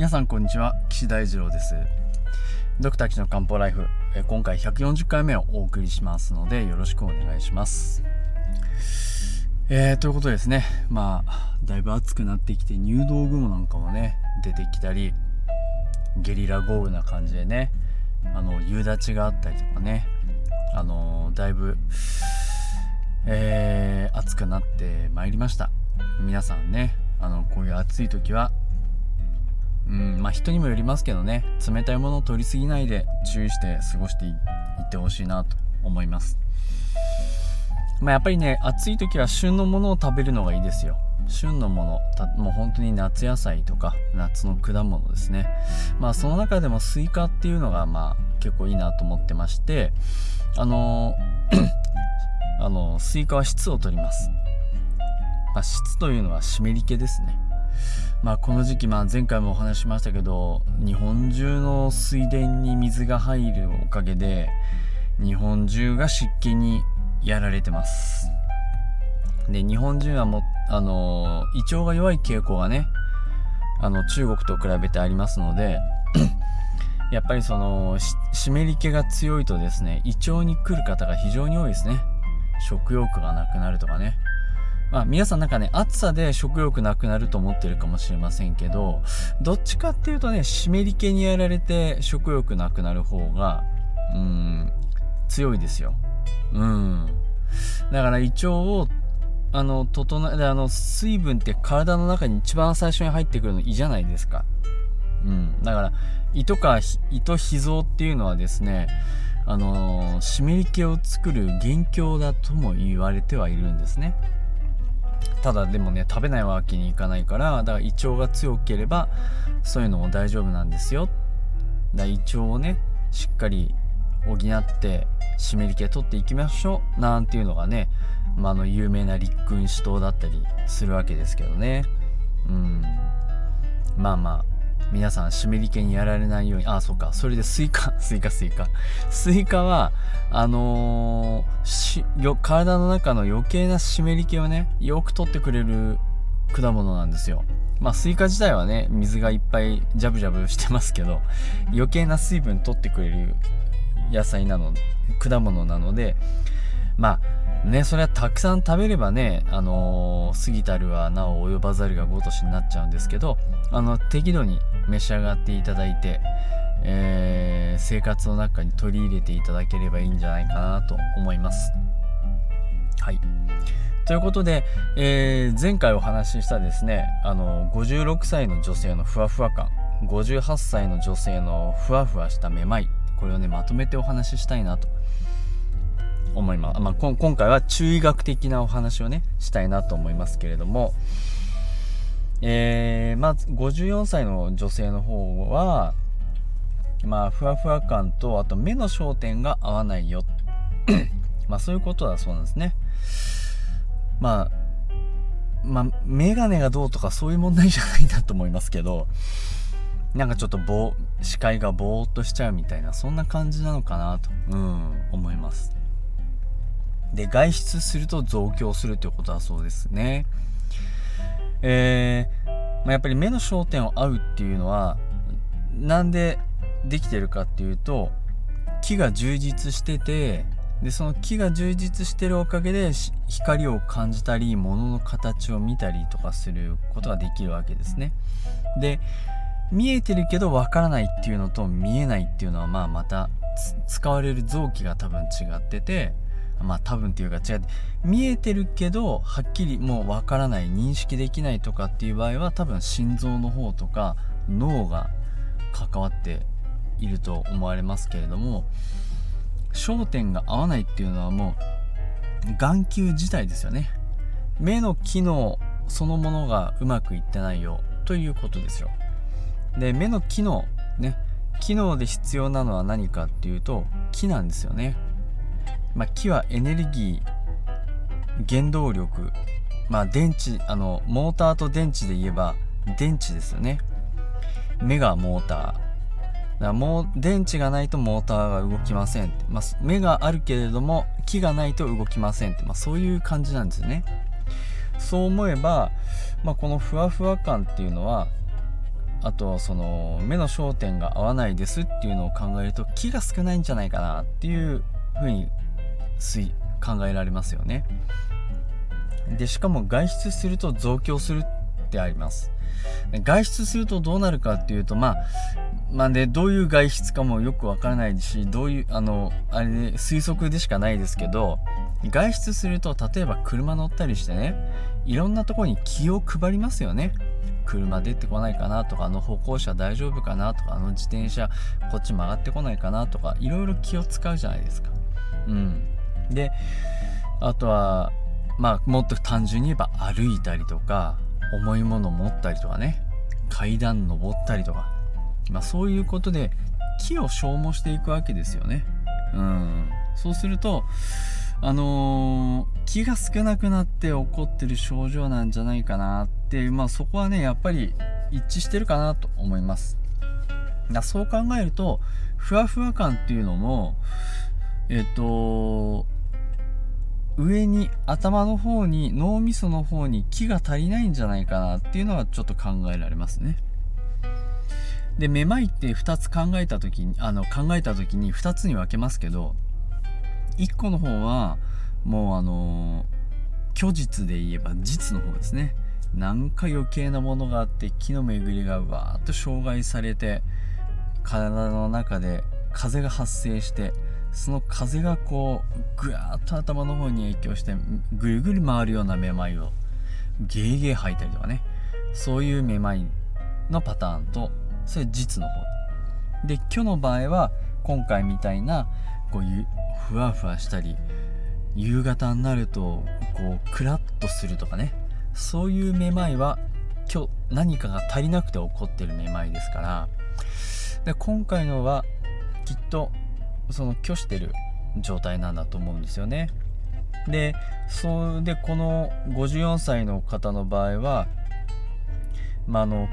皆さんこんにちは岸大二郎です。ドクター岸の漢方ライフ今回140回目をお送りしますのでよろしくお願いします。えー、ということですねまあだいぶ暑くなってきて入道雲なんかもね出てきたりゲリラ豪雨な感じでねあの夕立があったりとかねあのだいぶえー、暑くなってまいりました。皆さんねあのこういう暑い時はうんまあ人にもよりますけどね。冷たいものを取りすぎないで注意して過ごしていってほしいなと思います。まあやっぱりね暑い時は旬のものを食べるのがいいですよ。旬のものもう本当に夏野菜とか夏の果物ですね。まあその中でもスイカっていうのがまあ結構いいなと思ってましてあの あのスイカは質を取ります、まあ、質というのは湿り気ですね。まあ、この時期、まあ、前回もお話ししましたけど日本中の水田に水が入るおかげで日本中が湿気にやられてます。で日本人はもあの胃腸が弱い傾向がねあの中国と比べてありますので やっぱりその湿り気が強いとですね胃腸に来る方が非常に多いですね。食欲がなくなるとかね。まあ、皆さんなんかね、暑さで食欲なくなると思ってるかもしれませんけど、どっちかっていうとね、湿り気にやられて食欲なくなる方が、うん、強いですよ。うん。だから胃腸を、あの、整え、あの、水分って体の中に一番最初に入ってくるの胃じゃないですか。うん。だから、胃とか、胃と脾臓っていうのはですね、あの湿り気を作る元凶だとも言われてはいるんですね。ただでもね食べないわけにいかないからだから胃腸が強ければそういうのも大丈夫なんですよ。だ胃腸をねしっかり補って湿り気取っていきましょうなんていうのがね、まあ、の有名な立君主党だったりするわけですけどね。うん。まあまあ。皆さん湿り気にやられないように。あそうか。それでスイカ。スイカスイカ。スイカはあのー、体の中の余計な湿り気をねよく取ってくれる果物なんですよ。まあスイカ自体はね水がいっぱいジャブジャブしてますけど余計な水分取ってくれる野菜なの果物なのでまあね、それはたくさん食べればね、あのー、過ぎたるはなお及ばざるがごとしになっちゃうんですけど、あの、適度に召し上がっていただいて、えー、生活の中に取り入れていただければいいんじゃないかなと思います。はい。ということで、えー、前回お話ししたですね、あの、56歳の女性のふわふわ感、58歳の女性のふわふわしためまい、これをね、まとめてお話ししたいなと思います。まあ、今回は中医学的なお話をね、したいなと思いますけれども、えー、まず54歳の女性の方は、まあ、ふわふわ感と、あと目の焦点が合わないよ。まあ、そういうことだそうなんですね。まあ、まあ、メガネがどうとかそういう問題じゃないんだと思いますけど、なんかちょっとぼ視界がぼーっとしちゃうみたいな、そんな感じなのかなと、うん、思います。で、外出すると増強するということだそうですね。えー、まあ、やっぱり目の焦点を合うっていうのは、なんでできてるかっていうと、木が充実してて、で、その木が充実してるおかげで光を感じたり、物の形を見たりとかすることができるわけですね。で、見えてるけどわからないっていうのと見えないっていうのはまあまた使われる臓器が多分違ってて、まあ多分っていうか違って見えてるけどはっきりもうわからない認識できないとかっていう場合は多分心臓の方とか脳が関わっていると思われますけれども焦点が合わないっていうのはもう眼球自体ですよね。目の機能そのものがうまくいってないよということですよ。で目の機能ね機能で必要なのは何かっていうと木なんですよね。まあ、木はエネルギー原動力。まあ電池あのモーターと電池で言えば電池ですよね。目がモーター。だもう電池がないとモーターが動きませんって、まあ、目があるけれども木がないと動きませんって、まあ、そういう感じなんですよね。そう思えば、まあ、このふわふわ感っていうのはあとその目の焦点が合わないですっていうのを考えると気が少ないんじゃないかなっていうふうに考えられますよね。でしかも外出すると増強するってあります。外出するとどうなるかっていうとまあまあねどういう外出かもよくわからないしどういうあのあれで推測でしかないですけど外出すると例えば車乗ったりしてねいろんなとこに気を配りますよね。車出てこないかなとかあの歩行者大丈夫かなとかあの自転車こっち曲がってこないかなとかいろいろ気を使うじゃないですか。うん、であとはまあもっと単純に言えば歩いたりとか重いものを持ったりとかね階段登ったりとか、まあ、そういうことで気を消耗していくわけですよね。うん、そうするとあのー、気が少なくなって起こってる症状なんじゃないかなって、まあ、そこはねやっぱり一致してるかなと思いますだそう考えるとふわふわ感っていうのもえっ、と上に頭の方に脳みその方に気が足りないんじゃないかなっていうのはちょっと考えられますね。でめまいって2つ考えた時にあの考えた時に2つに分けますけど1個の方はもうあの虚実で言えば実の方ですね。なんか余計なものがあって気の巡りがわーっと障害されて体の中で風が発生してその風がこうぐわーっと頭の方に影響してぐるぐる回るようなめまいをゲーゲー吐いたりとかね。そういうめまいのパターンとそれ実の方。で今日の場合は今回みたいなこういうふわふわしたり夕方になるとこうクラッとするとかね。そういうめまいは今日何かが足りなくて起こってるめまいですから。で今回のはきっとその虚してる状態なんだと思うんですよね。でそれでこの54歳の方の場合はまあ、あの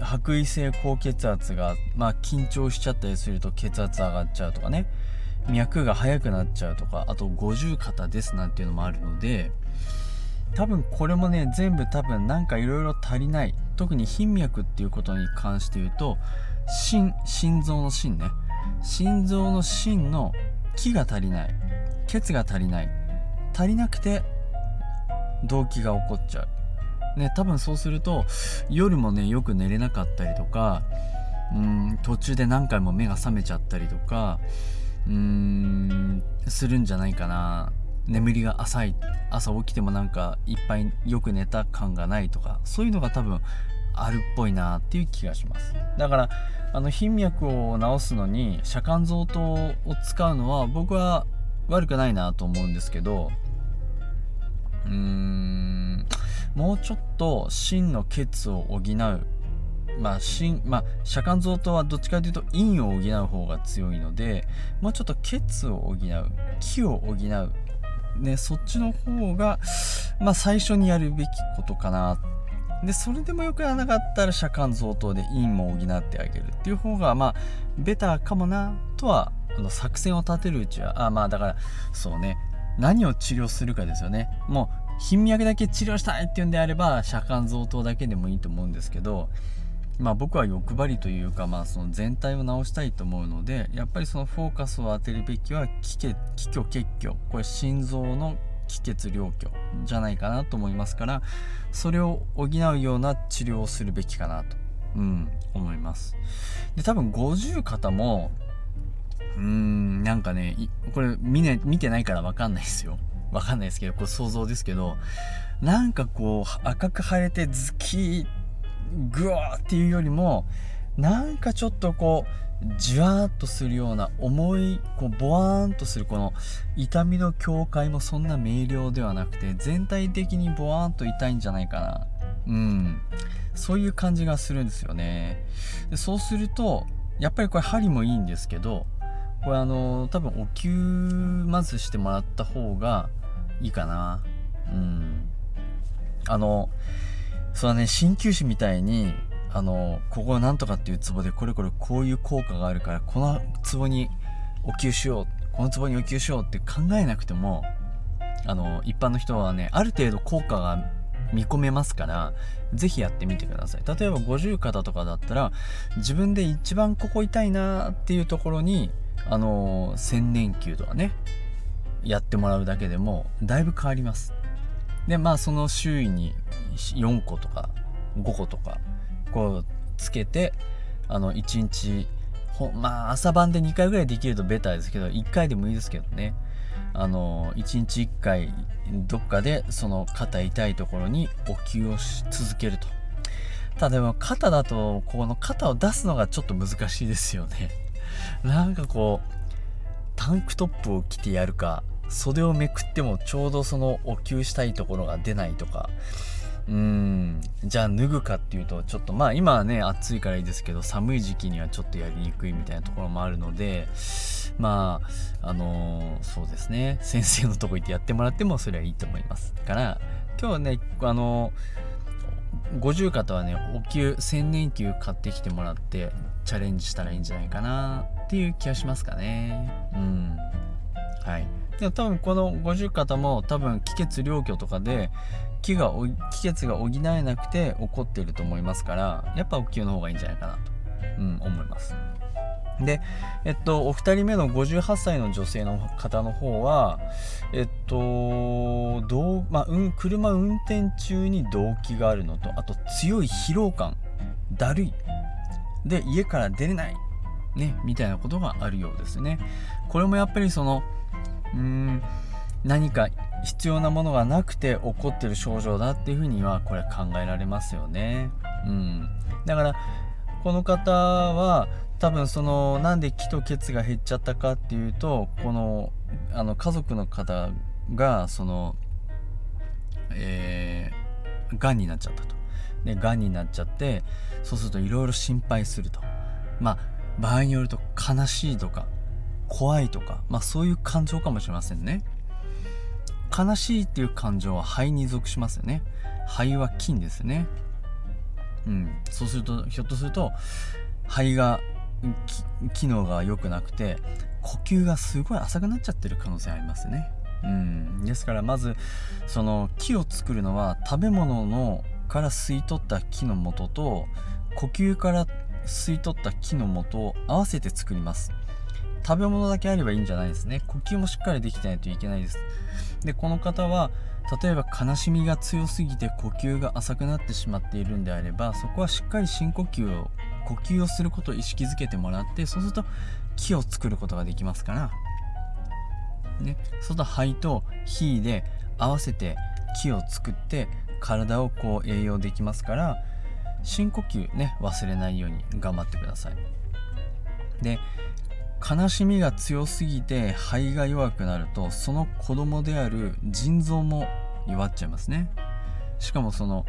白衣性高血圧が、まあ、緊張しちゃったりすると血圧上がっちゃうとかね。脈が速くなっちゃうとかあと五十肩ですなんていうのもあるので多分これもね全部多分なんかいろいろ足りない。特に頻脈っていうことに関して言うと心心臓の心ね。心臓の心の気が足りない血が足りない足りなくて動悸が起こっちゃう。ね多分そうすると夜もねよく寝れなかったりとかうん途中で何回も目が覚めちゃったりとかうーんするんじゃないかな。眠りが浅い朝起きてもなんかいっぱいよく寝た感がないとかそういうのが多分あるっぽいなっていう気がします。だからあの頻脈を治すのに遮間臓糖を使うのは僕は悪くないなと思うんですけどうーんもうちょっと真の血を補う。まあ、心まあ、遮間臓とはどっちかというと陰を補う方が強いのでもうちょっと血を補う。気を補う、ね、そっちの方が、まあ、最初にやるべきことかなでそれでもよくやらなかったら遮間臓等で陰も補ってあげるっていう方がまあベターかもなとはあの作戦を立てるうちはあまあだからそうね。何を治療するかですよね。もう頻脈だけ治療したいっていうんであれば遮間臓等だけでもいいと思うんですけどまあ、僕は欲張りというか、まあ、その全体を直したいと思うのでやっぱりそのフォーカスを当てるべきは気虚血虚。これ心臓の気血両虚じゃないかなと思いますからそれを補うような治療をするべきかなと、うん、思います。で多分50方もうーんなんかねこれ見,、ね、見てないから分かんないですよ。分かんないですけどこれ想像ですけどなんかこう赤く腫れてズキーグワーっていうよりもなんかちょっとこうじわーっとするような重いこうボワーンとするこの痛みの境界もそんな明瞭ではなくて全体的にボワーンと痛いんじゃないかな。うん。そういう感じがするんですよね。でそうするとやっぱりこれ針もいいんですけどこれあの多分お灸まずしてもらった方がいいかな。うん。あのそれはね鍼灸師みたいにあのここなんとかっていうツボでこれこれこういう効果があるからこのツボにお灸しようこのツボにお灸しようって考えなくてもあの一般の人はねある程度効果が見込めますから是非やってみてください。例えば五十肩とかだったら自分で一番ここ痛いなっていうところにあの千年球とかねやってもらうだけでもだいぶ変わります。でまあその周囲に4個とか5個とかこうつけてあの1日まあ朝晩で2回ぐらいできるとベターですけど1回でもいいですけどね。あの1日1回どっかでその肩痛いところにお灸をし続けると。ただでも肩だとこの肩を出すのがちょっと難しいですよね。なんかこうタンクトップを着てやるか袖をめくってもちょうどそのお灸したいところが出ないとかうん。じゃあ脱ぐかっていうとちょっとまあ今はね暑いからいいですけど寒い時期にはちょっとやりにくいみたいなところもあるのでまああのー、そうですね。先生のとこ行ってやってもらってもそれはいいと思いますから。今日はねあのー、五十肩はねお灸千年灸買ってきてもらってチャレンジしたらいいんじゃないかなっていう気がしますかね。うん。はい。で多分この五十肩も多分気血両虚とかで気が気血が補えなくて起こっていると思いますからやっぱお灸の方がいいんじゃないかなと、うん、思います。でえっとお二人目の58歳の女性の方の方はえっとどう、まあ、うん、車運転中に動悸があるのとあと強い疲労感だるいで家から出れないねみたいなことがあるようですね。これもやっぱりそのうーん何か必要なものがなくて起こってる症状だっていうふうにはこれ考えられますよね。うん、だからこの方は多分そのなんで気と血が減っちゃったかっていうとこのあの家族の方がそのえー、がんになっちゃったと。でがんになっちゃってそうするといろいろ心配すると。まあ場合によると悲しいとか怖いとか、まあ、そういう感情かもしれませんね。悲しいっていう感情は肺に属しますよね。肺は菌ですね。うん。そうするとひょっとすると肺が機能が良くなくて呼吸がすごい浅くなっちゃってる可能性ありますね。うん。ですからまずその木を作るのは食べ物のから吸い取った木の元と呼吸から吸い取った木の元を合わせて作ります。食べ物だけあればいいんじゃないですね。呼吸もしっかりできてないといけないです。でこの方は例えば悲しみが強すぎて呼吸が浅くなってしまっているんであればそこはしっかり深呼吸を呼吸をすることを意識づけてもらってそうすると木を作ることができますから。ね。そうすると肺と火で合わせて木を作って体をこう栄養できますから深呼吸ね忘れないように頑張ってください。で悲しみが強すぎて肺が弱くなるとその子供である腎臓も弱っちゃいますね。しかもその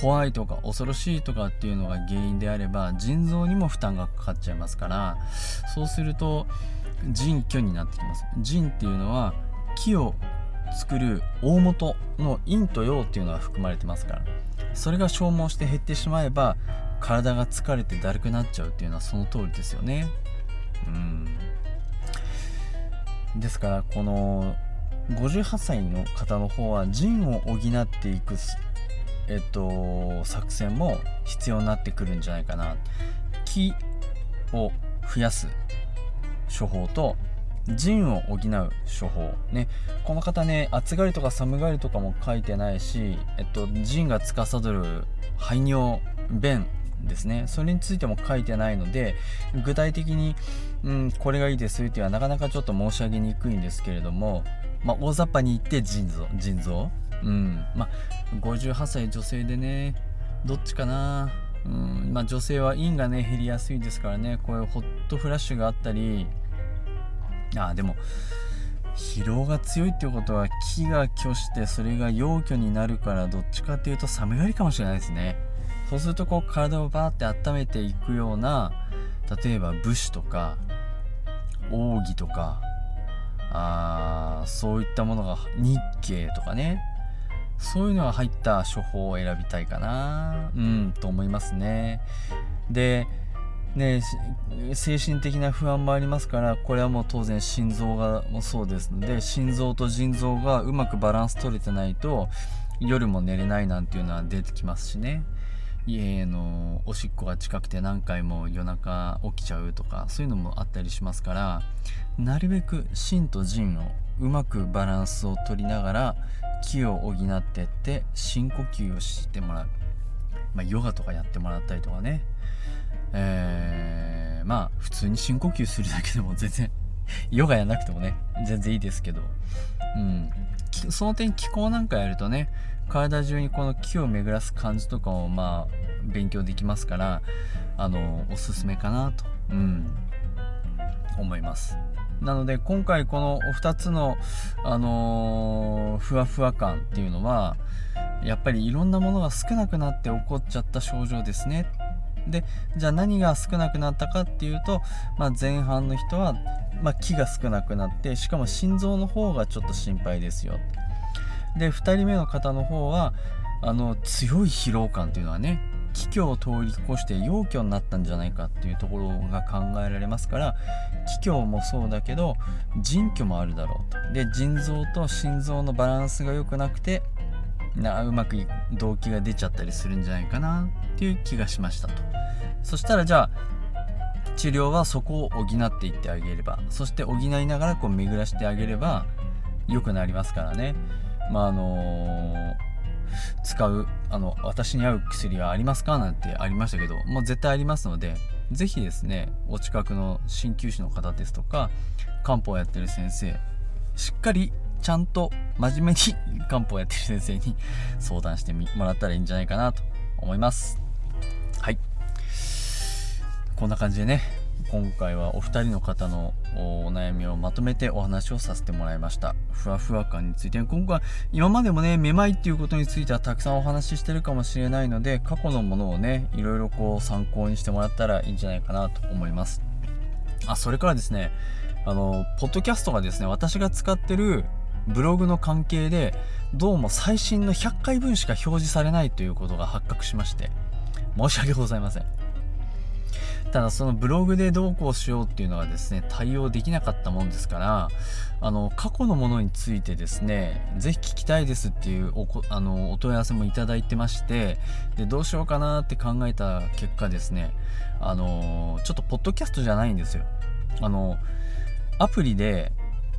怖いとか恐ろしいとかっていうのが原因であれば腎臓にも負担がかかっちゃいますからそうすると腎虚になってきます。腎っていうのは木を作る大元の陰と陽っていうのが含まれてますからそれが消耗して減ってしまえば体が疲れてだるくなっちゃうっていうのはその通りですよね。うん。ですからこの58歳の方の方は腎を補っていくえっと作戦も必要になってくるんじゃないかな。気を増やす処方と腎を補う処方。ね。この方ね暑がりとか寒がりとかも書いてないし、えっと、腎が司る排尿便ですね。それについても書いてないので具体的に、うん、これがいいですっていうのはなかなかちょっと申し上げにくいんですけれども、まあ、大雑把に言って腎臓腎臓。うん。まあ58歳女性でねどっちかな。うん。まあ、女性は陰がね減りやすいですからね。こういうホットフラッシュがあったり。あでも疲労が強いっていうことは気が虚してそれが陽虚になるからどっちかっていうと寒がりかもしれないですね。そうするとこう体をバーって温めていくような例えば武士とか奥義とかあそういったものが日経とかね。そういうのが入った処方を選びたいかな。うんと思いますね。でね精神的な不安もありますからこれはもう当然心臓がもそうですので心臓と腎臓がうまくバランス取れてないと夜も寝れないなんていうのは出てきますしね。家のおしっこが近くて何回も夜中起きちゃうとかそういうのもあったりしますからなるべく心と腎をうまくバランスを取りながら気を補ってって深呼吸をしてもらう、まあ、ヨガとかやってもらったりとかね。えー、まあ普通に深呼吸するだけでも全然ヨガやなくてもね全然いいですけど。うん。その点気候なんかやるとね体中にこの気を巡らす感じとかをまあ勉強できますからあのおすすめかなと、うん、思います。なので今回このお2つの、あのー、ふわふわ感っていうのはやっぱりいろんなものが少なくなって起こっちゃった症状ですね。でじゃあ何が少なくなったかっていうと、まあ、前半の人は、まあ、気が少なくなってしかも心臓の方がちょっと心配ですよ。で2人目の方の方はあの強い疲労感っていうのはね気虚を通り越して陽虚になったんじゃないかっていうところが考えられますから気虚もそうだけど腎虚もあるだろうと。で腎臓と心臓のバランスが良くなくてなうまく動機が出ちゃったりするんじゃないかなっていう気がしましたと。そしたらじゃあ治療はそこを補っていってあげればそして補いながらこう巡らしてあげれば良くなりますからね。まああの使うあの私に合う薬はありますかなんてありましたけどもう絶対ありますので是非ですねお近くの鍼灸師の方ですとか漢方をやってる先生しっかりちゃんと真面目に漢方やってる先生に相談してもらったらいいんじゃないかなと思います。はい。こんな感じでね今回はお二人の方のお悩みをまとめてお話をさせてもらいました。ふわふわ感について今回今までもねめまいっていうことについてはたくさんお話ししてるかもしれないので過去のものをねいろいろこう参考にしてもらったらいいんじゃないかなと思います。あそれからですねあのポッドキャストがですね私が使ってるブログの関係でどうも最新の100回分しか表示されないということが発覚しまして申し訳ございません。ただそのブログでどうこうしようっていうのはですね対応できなかったもんですからあの過去のものについてですね是非聞きたいですっていうおあのお問い合わせもいただいてましてでどうしようかなって考えた結果ですねあのちょっとポッドキャストじゃないんですよ。あのアプリで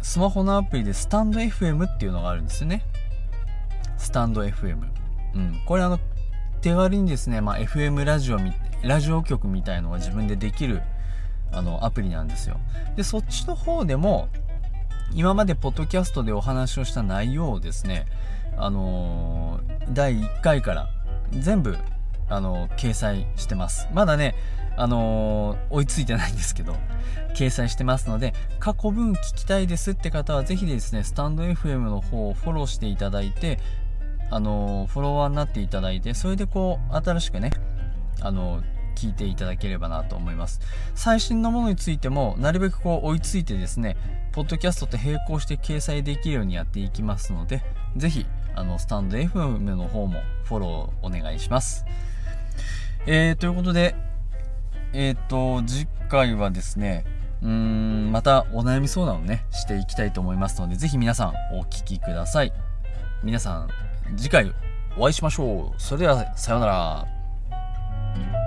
スマホのアプリでスタンド FM っていうのがあるんですよね。スタンド FM うん。これあの手軽にですね、まあ、FM ラジオみラジオ局みたいのが自分でできるあのアプリなんですよ。でそっちの方でも今までポッドキャストでお話をした内容をですねあのー、第1回から全部あのー、掲載してます。まだねあのー、追いついてないんですけど掲載してますので過去分聞きたいですって方は是非ですねスタンド FM の方をフォローしていただいてあのフォロワーになっていただいてそれでこう新しくねあの聞いていただければなと思います。最新のものについてもなるべくこう追いついてですねポッドキャストと並行して掲載できるようにやっていきますので是非あのスタンド FM の方もフォローお願いします。えー、ということでえっ、ー、と次回はですねうーんまたお悩み相談をねしていきたいと思いますので是非皆さんお聞きください。皆さん次回お会いしましょう。それではさようなら。